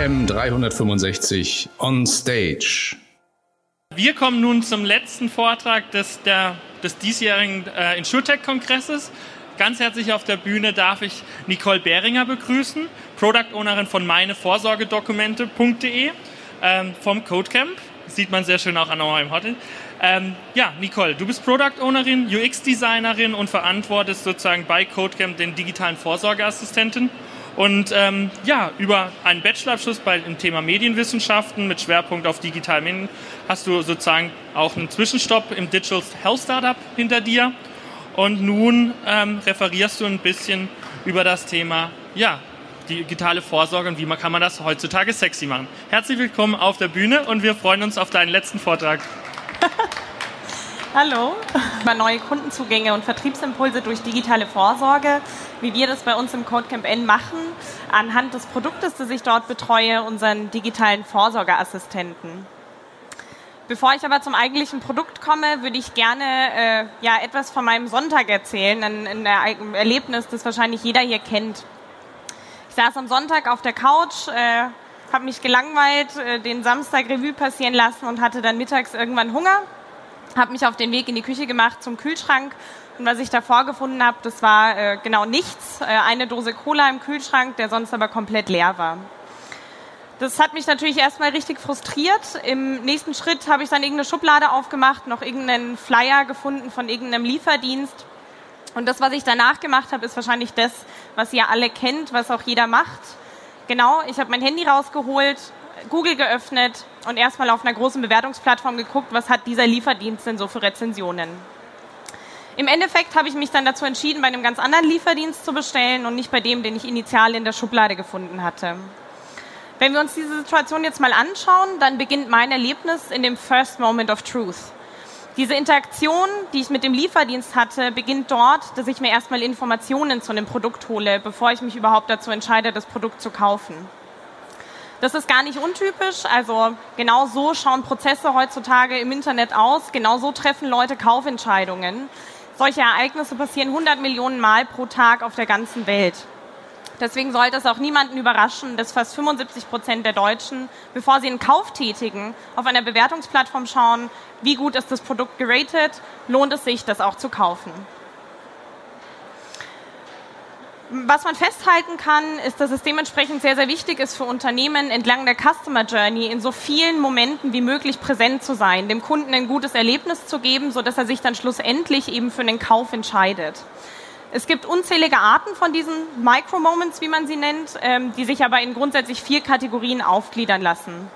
KM 365 on Stage. Wir kommen nun zum letzten Vortrag des, der, des diesjährigen äh, InsurTech-Kongresses. Ganz herzlich auf der Bühne darf ich Nicole Behringer begrüßen, Product Ownerin von meinevorsorgedokumente.de ähm, vom Codecamp. Sieht man sehr schön auch an eurem Hotel. Ähm, ja, Nicole, du bist Product Ownerin, UX-Designerin und verantwortest sozusagen bei Codecamp den digitalen Vorsorgeassistenten. Und ähm, ja, über einen Bachelorabschluss bei dem Thema Medienwissenschaften mit Schwerpunkt auf digitalen Medien hast du sozusagen auch einen Zwischenstopp im Digital Health Startup hinter dir. Und nun ähm, referierst du ein bisschen über das Thema ja, digitale Vorsorge und wie man, kann man das heutzutage sexy machen. Herzlich willkommen auf der Bühne und wir freuen uns auf deinen letzten Vortrag. Hallo. Über neue Kundenzugänge und Vertriebsimpulse durch digitale Vorsorge, wie wir das bei uns im Codecamp N machen, anhand des Produktes, das ich dort betreue, unseren digitalen Vorsorgeassistenten. Bevor ich aber zum eigentlichen Produkt komme, würde ich gerne äh, ja, etwas von meinem Sonntag erzählen, ein, ein Erlebnis, das wahrscheinlich jeder hier kennt. Ich saß am Sonntag auf der Couch, äh, habe mich gelangweilt, äh, den Samstag Revue passieren lassen und hatte dann mittags irgendwann Hunger habe mich auf den Weg in die Küche gemacht zum Kühlschrank und was ich da vorgefunden habe, das war äh, genau nichts. Äh, eine Dose Cola im Kühlschrank, der sonst aber komplett leer war. Das hat mich natürlich erstmal richtig frustriert. Im nächsten Schritt habe ich dann irgendeine Schublade aufgemacht, noch irgendeinen Flyer gefunden von irgendeinem Lieferdienst. Und das, was ich danach gemacht habe, ist wahrscheinlich das, was ihr alle kennt, was auch jeder macht. Genau, ich habe mein Handy rausgeholt, Google geöffnet und erstmal auf einer großen Bewertungsplattform geguckt, was hat dieser Lieferdienst denn so für Rezensionen. Im Endeffekt habe ich mich dann dazu entschieden, bei einem ganz anderen Lieferdienst zu bestellen und nicht bei dem, den ich initial in der Schublade gefunden hatte. Wenn wir uns diese Situation jetzt mal anschauen, dann beginnt mein Erlebnis in dem First Moment of Truth. Diese Interaktion, die ich mit dem Lieferdienst hatte, beginnt dort, dass ich mir erstmal Informationen zu einem Produkt hole, bevor ich mich überhaupt dazu entscheide, das Produkt zu kaufen. Das ist gar nicht untypisch. Also genau so schauen Prozesse heutzutage im Internet aus. Genau so treffen Leute Kaufentscheidungen. Solche Ereignisse passieren 100 Millionen Mal pro Tag auf der ganzen Welt. Deswegen sollte es auch niemanden überraschen, dass fast 75 Prozent der Deutschen, bevor sie einen Kauf tätigen, auf einer Bewertungsplattform schauen, wie gut ist das Produkt geratet, lohnt es sich, das auch zu kaufen. Was man festhalten kann, ist, dass es dementsprechend sehr, sehr wichtig ist für Unternehmen, entlang der Customer Journey in so vielen Momenten wie möglich präsent zu sein, dem Kunden ein gutes Erlebnis zu geben, sodass er sich dann schlussendlich eben für einen Kauf entscheidet. Es gibt unzählige Arten von diesen Micro-Moments, wie man sie nennt, ähm, die sich aber in grundsätzlich vier Kategorien aufgliedern lassen.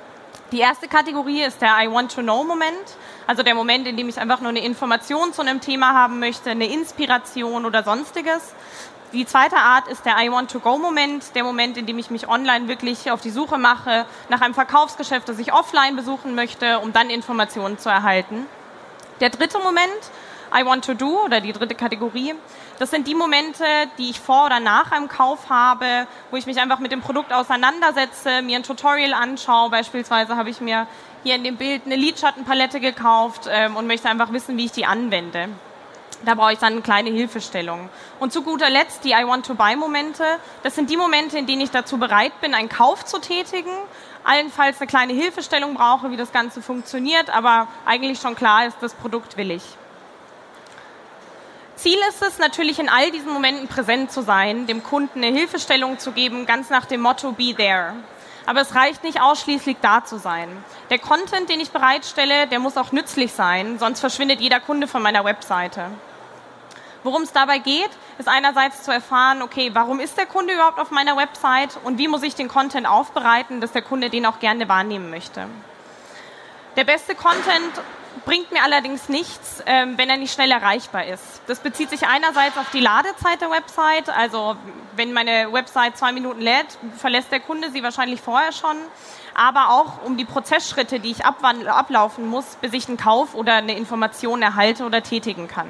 Die erste Kategorie ist der I want to know Moment, also der Moment, in dem ich einfach nur eine Information zu einem Thema haben möchte, eine Inspiration oder sonstiges. Die zweite Art ist der I want to go Moment, der Moment, in dem ich mich online wirklich auf die Suche mache nach einem Verkaufsgeschäft, das ich offline besuchen möchte, um dann Informationen zu erhalten. Der dritte Moment, I want to do oder die dritte Kategorie, das sind die Momente, die ich vor oder nach einem Kauf habe, wo ich mich einfach mit dem Produkt auseinandersetze, mir ein Tutorial anschaue. Beispielsweise habe ich mir hier in dem Bild eine Lidschattenpalette gekauft ähm, und möchte einfach wissen, wie ich die anwende. Da brauche ich dann eine kleine Hilfestellung. Und zu guter Letzt die I want to buy Momente. Das sind die Momente, in denen ich dazu bereit bin, einen Kauf zu tätigen, allenfalls eine kleine Hilfestellung brauche, wie das Ganze funktioniert, aber eigentlich schon klar ist, das Produkt will ich. Ziel ist es natürlich in all diesen Momenten präsent zu sein, dem Kunden eine Hilfestellung zu geben, ganz nach dem Motto Be There. Aber es reicht nicht ausschließlich da zu sein. Der Content, den ich bereitstelle, der muss auch nützlich sein, sonst verschwindet jeder Kunde von meiner Webseite. Worum es dabei geht, ist einerseits zu erfahren, okay, warum ist der Kunde überhaupt auf meiner Website und wie muss ich den Content aufbereiten, dass der Kunde den auch gerne wahrnehmen möchte. Der beste Content bringt mir allerdings nichts, ähm, wenn er nicht schnell erreichbar ist. Das bezieht sich einerseits auf die Ladezeit der Website, also wenn meine Website zwei Minuten lädt, verlässt der Kunde sie wahrscheinlich vorher schon, aber auch um die Prozessschritte, die ich ablaufen muss, bis ich einen Kauf oder eine Information erhalte oder tätigen kann.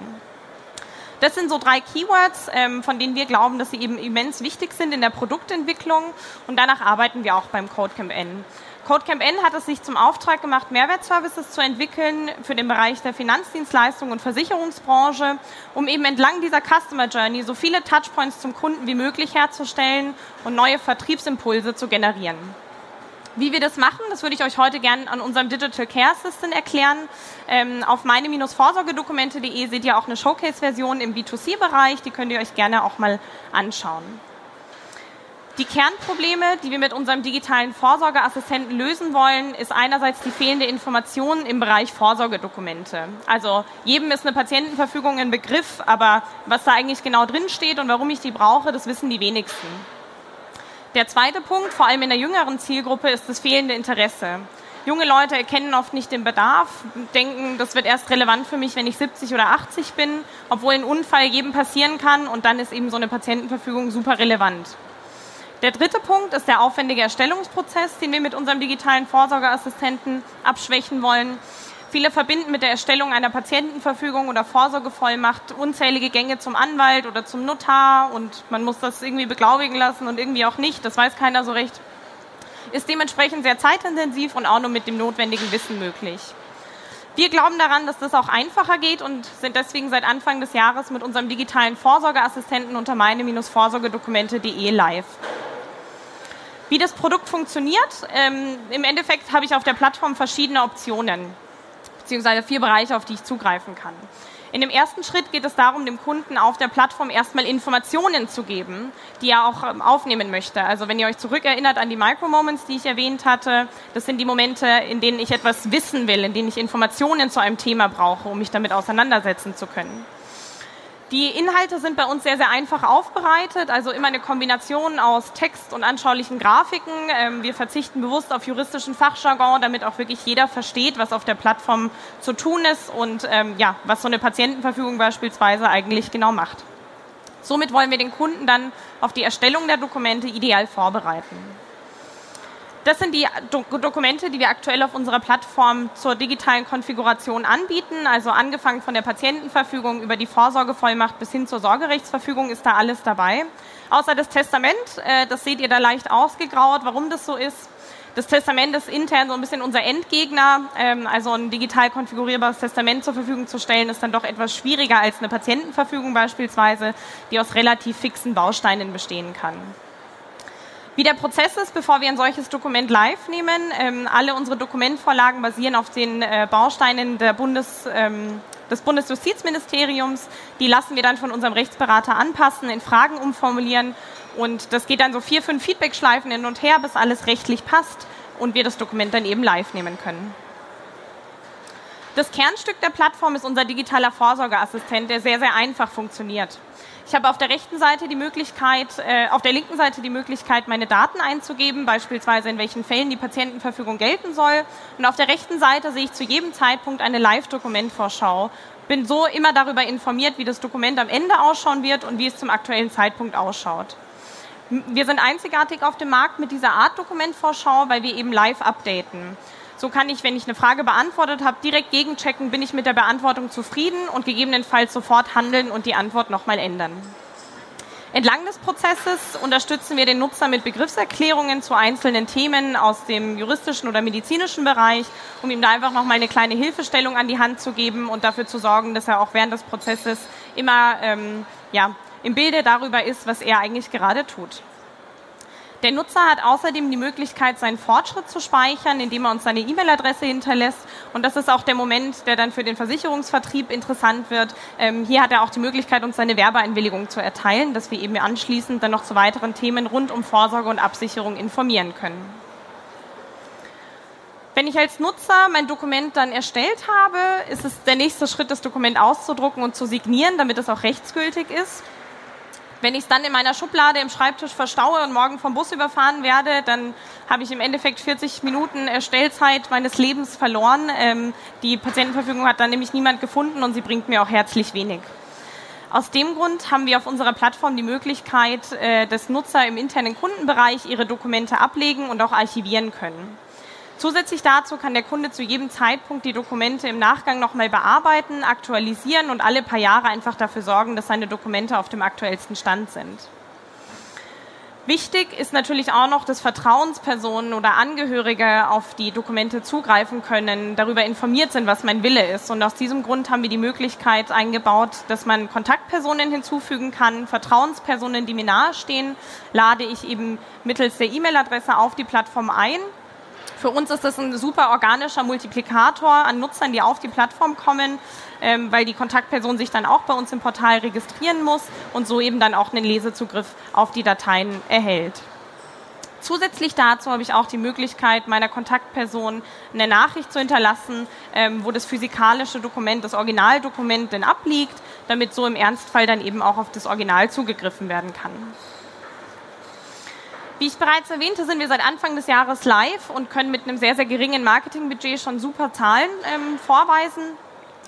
Das sind so drei Keywords, ähm, von denen wir glauben, dass sie eben immens wichtig sind in der Produktentwicklung und danach arbeiten wir auch beim Codecamp N. Codecamp N hat es sich zum Auftrag gemacht, Mehrwertservices zu entwickeln für den Bereich der Finanzdienstleistung und Versicherungsbranche, um eben entlang dieser Customer Journey so viele Touchpoints zum Kunden wie möglich herzustellen und neue Vertriebsimpulse zu generieren. Wie wir das machen, das würde ich euch heute gerne an unserem Digital Care Assistant erklären. Ähm, auf meine-vorsorgedokumente.de seht ihr auch eine Showcase-Version im B2C-Bereich, die könnt ihr euch gerne auch mal anschauen. Die Kernprobleme, die wir mit unserem digitalen Vorsorgeassistenten lösen wollen, ist einerseits die fehlende Information im Bereich Vorsorgedokumente. Also jedem ist eine Patientenverfügung ein Begriff, aber was da eigentlich genau drin steht und warum ich die brauche, das wissen die wenigsten. Der zweite Punkt, vor allem in der jüngeren Zielgruppe, ist das fehlende Interesse. Junge Leute erkennen oft nicht den Bedarf, denken, das wird erst relevant für mich, wenn ich 70 oder 80 bin, obwohl ein Unfall jedem passieren kann und dann ist eben so eine Patientenverfügung super relevant. Der dritte Punkt ist der aufwendige Erstellungsprozess, den wir mit unserem digitalen Vorsorgeassistenten abschwächen wollen. Viele verbinden mit der Erstellung einer Patientenverfügung oder Vorsorgevollmacht unzählige Gänge zum Anwalt oder zum Notar und man muss das irgendwie beglaubigen lassen und irgendwie auch nicht. Das weiß keiner so recht. Ist dementsprechend sehr zeitintensiv und auch nur mit dem notwendigen Wissen möglich. Wir glauben daran, dass das auch einfacher geht und sind deswegen seit Anfang des Jahres mit unserem digitalen Vorsorgeassistenten unter meine-vorsorgedokumente.de live. Wie das Produkt funktioniert, ähm, im Endeffekt habe ich auf der Plattform verschiedene Optionen beziehungsweise vier Bereiche, auf die ich zugreifen kann. In dem ersten Schritt geht es darum, dem Kunden auf der Plattform erstmal Informationen zu geben, die er auch ähm, aufnehmen möchte. Also wenn ihr euch zurückerinnert an die Micro-Moments, die ich erwähnt hatte, das sind die Momente, in denen ich etwas wissen will, in denen ich Informationen zu einem Thema brauche, um mich damit auseinandersetzen zu können. Die Inhalte sind bei uns sehr, sehr einfach aufbereitet, also immer eine Kombination aus Text und anschaulichen Grafiken. Ähm, wir verzichten bewusst auf juristischen Fachjargon, damit auch wirklich jeder versteht, was auf der Plattform zu tun ist und ähm, ja, was so eine Patientenverfügung beispielsweise eigentlich genau macht. Somit wollen wir den Kunden dann auf die Erstellung der Dokumente ideal vorbereiten. Das sind die Do Dokumente, die wir aktuell auf unserer Plattform zur digitalen Konfiguration anbieten. Also angefangen von der Patientenverfügung über die Vorsorgevollmacht bis hin zur Sorgerechtsverfügung ist da alles dabei. Außer das Testament, äh, das seht ihr da leicht ausgegraut. Warum das so ist, das Testament ist intern so ein bisschen unser Endgegner. Ähm, also ein digital konfigurierbares Testament zur Verfügung zu stellen, ist dann doch etwas schwieriger als eine Patientenverfügung beispielsweise, die aus relativ fixen Bausteinen bestehen kann. Wie der Prozess ist, bevor wir ein solches Dokument live nehmen, ähm, alle unsere Dokumentvorlagen basieren auf den äh, Bausteinen Bundes, ähm, des Bundesjustizministeriums. Die lassen wir dann von unserem Rechtsberater anpassen, in Fragen umformulieren und das geht dann so vier, fünf Feedback-Schleifen hin und her, bis alles rechtlich passt und wir das Dokument dann eben live nehmen können. Das Kernstück der Plattform ist unser digitaler Vorsorgeassistent, der sehr, sehr einfach funktioniert. Ich habe auf der rechten Seite die Möglichkeit, äh, auf der linken Seite die Möglichkeit, meine Daten einzugeben, beispielsweise in welchen Fällen die Patientenverfügung gelten soll. Und auf der rechten Seite sehe ich zu jedem Zeitpunkt eine Live-Dokumentvorschau. Bin so immer darüber informiert, wie das Dokument am Ende ausschauen wird und wie es zum aktuellen Zeitpunkt ausschaut. Wir sind einzigartig auf dem Markt mit dieser Art Dokumentvorschau, weil wir eben live updaten. So kann ich, wenn ich eine Frage beantwortet habe, direkt gegenchecken, bin ich mit der Beantwortung zufrieden und gegebenenfalls sofort handeln und die Antwort nochmal ändern. Entlang des Prozesses unterstützen wir den Nutzer mit Begriffserklärungen zu einzelnen Themen aus dem juristischen oder medizinischen Bereich, um ihm da einfach nochmal eine kleine Hilfestellung an die Hand zu geben und dafür zu sorgen, dass er auch während des Prozesses immer ähm, ja, im Bilde darüber ist, was er eigentlich gerade tut. Der Nutzer hat außerdem die Möglichkeit, seinen Fortschritt zu speichern, indem er uns seine E-Mail-Adresse hinterlässt. Und das ist auch der Moment, der dann für den Versicherungsvertrieb interessant wird. Ähm, hier hat er auch die Möglichkeit, uns seine Werbeeinwilligung zu erteilen, dass wir eben anschließend dann noch zu weiteren Themen rund um Vorsorge und Absicherung informieren können. Wenn ich als Nutzer mein Dokument dann erstellt habe, ist es der nächste Schritt, das Dokument auszudrucken und zu signieren, damit es auch rechtsgültig ist. Wenn ich es dann in meiner Schublade im Schreibtisch verstaue und morgen vom Bus überfahren werde, dann habe ich im Endeffekt 40 Minuten Erstellzeit meines Lebens verloren. Ähm, die Patientenverfügung hat dann nämlich niemand gefunden und sie bringt mir auch herzlich wenig. Aus dem Grund haben wir auf unserer Plattform die Möglichkeit, äh, dass Nutzer im internen Kundenbereich ihre Dokumente ablegen und auch archivieren können. Zusätzlich dazu kann der Kunde zu jedem Zeitpunkt die Dokumente im Nachgang nochmal bearbeiten, aktualisieren und alle paar Jahre einfach dafür sorgen, dass seine Dokumente auf dem aktuellsten Stand sind. Wichtig ist natürlich auch noch, dass Vertrauenspersonen oder Angehörige auf die Dokumente zugreifen können, darüber informiert sind, was mein Wille ist. Und aus diesem Grund haben wir die Möglichkeit eingebaut, dass man Kontaktpersonen hinzufügen kann. Vertrauenspersonen, die mir nahestehen, lade ich eben mittels der E-Mail-Adresse auf die Plattform ein Für uns ist das ein super organischer Multiplikator an Nutzern, die auf die Plattform kommen, ähm, weil die Kontaktperson sich dann auch bei uns im Portal registrieren muss und so eben dann auch einen Lesezugriff auf die Dateien erhält. Zusätzlich dazu habe ich auch die Möglichkeit, meiner Kontaktperson eine Nachricht zu hinterlassen, ähm, wo das physikalische Dokument, das Originaldokument denn abliegt, damit so im Ernstfall dann eben auch auf das Original zugegriffen werden kann. Wie ich bereits erwähnte, sind wir seit Anfang des Jahres live und können mit einem sehr, sehr geringen Marketingbudget schon super Zahlen ähm, vorweisen.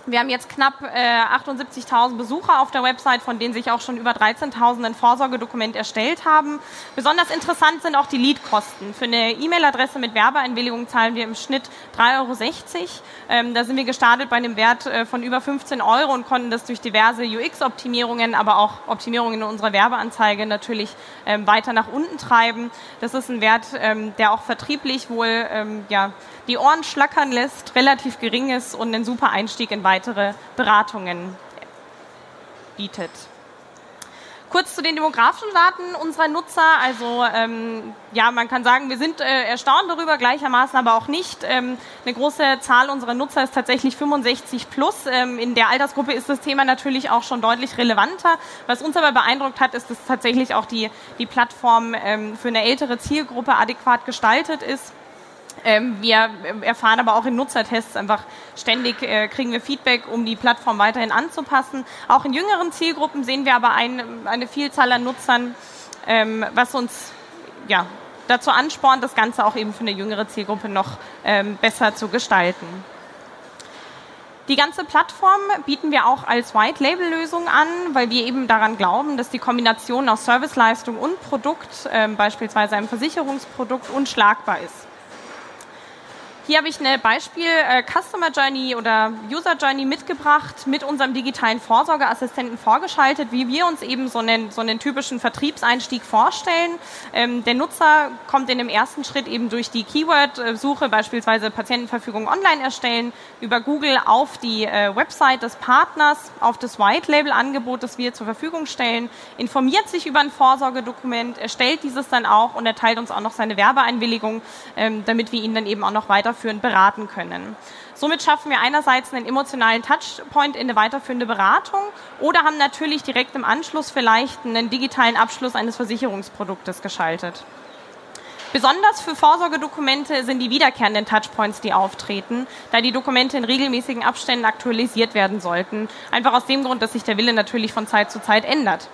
Wir haben jetzt knapp äh, 78.000 Besucher auf der Website, von denen sich auch schon über 13.000 ein Vorsorgedokument erstellt haben. Besonders interessant sind auch die Leadkosten. Für eine E-Mail-Adresse mit Werbeeinwilligung zahlen wir im Schnitt 3,60 Euro. Ähm, da sind wir gestartet bei einem Wert äh, von über 15 Euro und konnten das durch diverse UX-Optimierungen, aber auch Optimierungen in unserer Werbeanzeige natürlich ähm, weiter nach unten treiben. Das ist ein Wert, ähm, der auch vertrieblich wohl ähm, ja, die Ohren schlackern lässt, relativ gering ist und einen super Einstieg in weitere Beratungen bietet. Kurz zu den demografischen Daten unserer Nutzer. Also ähm, ja, man kann sagen, wir sind äh, erstaunt darüber, gleichermaßen aber auch nicht. Ähm, eine große Zahl unserer Nutzer ist tatsächlich 65 plus. Ähm, in der Altersgruppe ist das Thema natürlich auch schon deutlich relevanter. Was uns aber beeindruckt hat, ist, dass tatsächlich auch die, die Plattform ähm, für eine ältere Zielgruppe adäquat gestaltet ist. Ähm, wir erfahren aber auch in Nutzertests einfach ständig, äh, kriegen wir Feedback, um die Plattform weiterhin anzupassen. Auch in jüngeren Zielgruppen sehen wir aber ein, eine Vielzahl an Nutzern, ähm, was uns ja, dazu anspornt, das Ganze auch eben für eine jüngere Zielgruppe noch ähm, besser zu gestalten. Die ganze Plattform bieten wir auch als White-Label-Lösung an, weil wir eben daran glauben, dass die Kombination aus Serviceleistung und Produkt, äh, beispielsweise einem Versicherungsprodukt, unschlagbar ist. Hier habe ich eine Beispiel äh, Customer Journey oder User Journey mitgebracht, mit unserem digitalen Vorsorgeassistenten vorgeschaltet, wie wir uns eben so einen, so einen typischen Vertriebseinstieg vorstellen. Ähm, der Nutzer kommt in dem ersten Schritt eben durch die Keyword-Suche, beispielsweise Patientenverfügung online erstellen, über Google auf die äh, Website des Partners, auf das White-Label-Angebot, das wir zur Verfügung stellen, informiert sich über ein Vorsorgedokument, erstellt dieses dann auch und erteilt uns auch noch seine Werbeeinwilligung, ähm, damit wir ihn dann eben auch noch weiter weiterführend beraten können. Somit schaffen wir einerseits einen emotionalen Touchpoint in eine weiterführende Beratung oder haben natürlich direkt im Anschluss vielleicht einen digitalen Abschluss eines Versicherungsproduktes geschaltet. Besonders für Vorsorgedokumente sind die wiederkehrenden Touchpoints, die auftreten, da die Dokumente in regelmäßigen Abständen aktualisiert werden sollten. Einfach aus dem Grund, dass sich der Wille natürlich von Zeit zu Zeit ändert.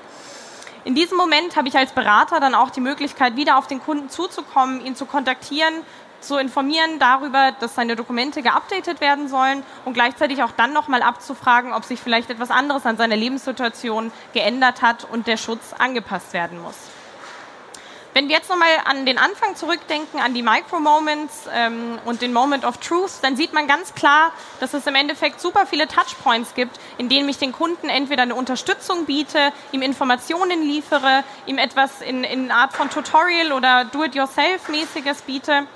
In diesem Moment habe ich als Berater dann auch die Möglichkeit, wieder auf den Kunden zuzukommen, ihn zu kontaktieren, zu informieren darüber, dass seine Dokumente geupdatet werden sollen und gleichzeitig auch dann nochmal abzufragen, ob sich vielleicht etwas anderes an seiner Lebenssituation geändert hat und der Schutz angepasst werden muss. Wenn wir jetzt nochmal an den Anfang zurückdenken, an die Micro-Moments ähm, und den Moment of Truth, dann sieht man ganz klar, dass es im Endeffekt super viele Touchpoints gibt, in denen ich den Kunden entweder eine Unterstützung biete, ihm Informationen liefere, ihm etwas in, in Art von Tutorial oder Do-it-yourself-mäßiges biete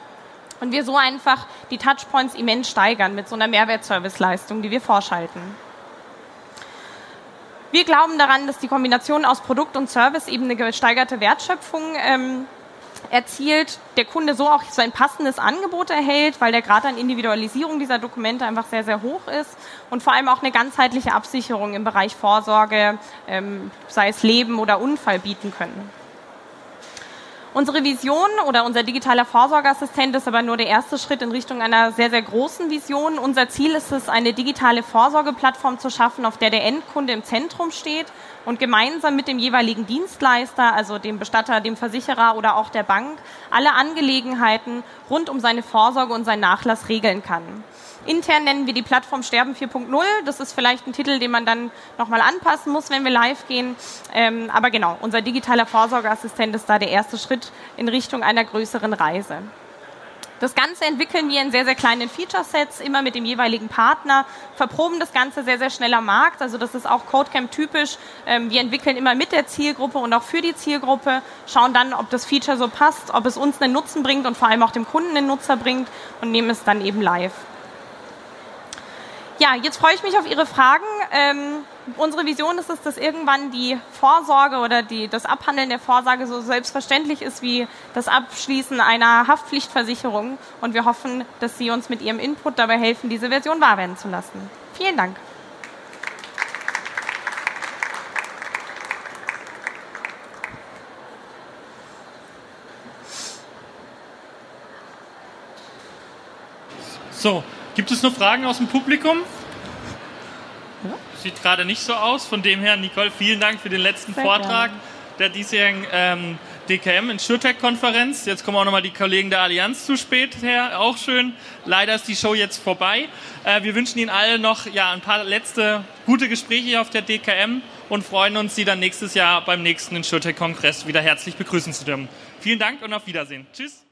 und wir so einfach die Touchpoints immens steigern mit so einer Mehrwertserviceleistung, die wir vorschalten. Wir glauben daran, dass die Kombination aus Produkt und Service eben eine gesteigerte Wertschöpfung ähm, erzielt, der Kunde so auch sein passendes Angebot erhält, weil der Grad an Individualisierung dieser Dokumente einfach sehr, sehr hoch ist und vor allem auch eine ganzheitliche Absicherung im Bereich Vorsorge, ähm, sei es Leben oder Unfall bieten können. Unsere Vision oder unser digitaler Vorsorgeassistent ist aber nur der erste Schritt in Richtung einer sehr, sehr großen Vision. Unser Ziel ist es, eine digitale Vorsorgeplattform zu schaffen, auf der der Endkunde im Zentrum steht und gemeinsam mit dem jeweiligen Dienstleister, also dem Bestatter, dem Versicherer oder auch der Bank, alle Angelegenheiten rund um seine Vorsorge und seinen Nachlass regeln kann. Intern nennen wir die Plattform Sterben 4.0. Das ist vielleicht ein Titel, den man dann nochmal anpassen muss, wenn wir live gehen. Ähm, aber genau, unser digitaler Vorsorgeassistent ist da der erste Schritt in Richtung einer größeren Reise. Das Ganze entwickeln wir in sehr, sehr kleinen Feature-Sets, immer mit dem jeweiligen Partner, verproben das Ganze sehr, sehr schnell am Markt. Also das ist auch Codecamp typisch. Ähm, wir entwickeln immer mit der Zielgruppe und auch für die Zielgruppe, schauen dann, ob das Feature so passt, ob es uns einen Nutzen bringt und vor allem auch dem Kunden einen Nutzer bringt und nehmen es dann eben live. Ja, jetzt freue ich mich auf Ihre Fragen. Unsere Vision ist es, dass irgendwann die Vorsorge oder die, das Abhandeln der Vorsorge so selbstverständlich ist wie das Abschließen einer Haftpflichtversicherung. Und wir hoffen, dass Sie uns mit Ihrem Input dabei helfen, diese Version wahr werden zu lassen. Vielen Dank. So, gibt es noch Fragen aus dem Publikum? Sieht gerade nicht so aus. Von dem her, Nicole, vielen Dank für den letzten Sehr Vortrag gerne. der diesjährigen ähm, DKM in SureTech-Konferenz. Jetzt kommen auch nochmal die Kollegen der Allianz zu spät her. Auch schön. Leider ist die Show jetzt vorbei. Äh, wir wünschen Ihnen allen noch ja, ein paar letzte gute Gespräche auf der DKM und freuen uns, Sie dann nächstes Jahr beim nächsten SureTech-Kongress wieder herzlich begrüßen zu dürfen. Vielen Dank und auf Wiedersehen. Tschüss.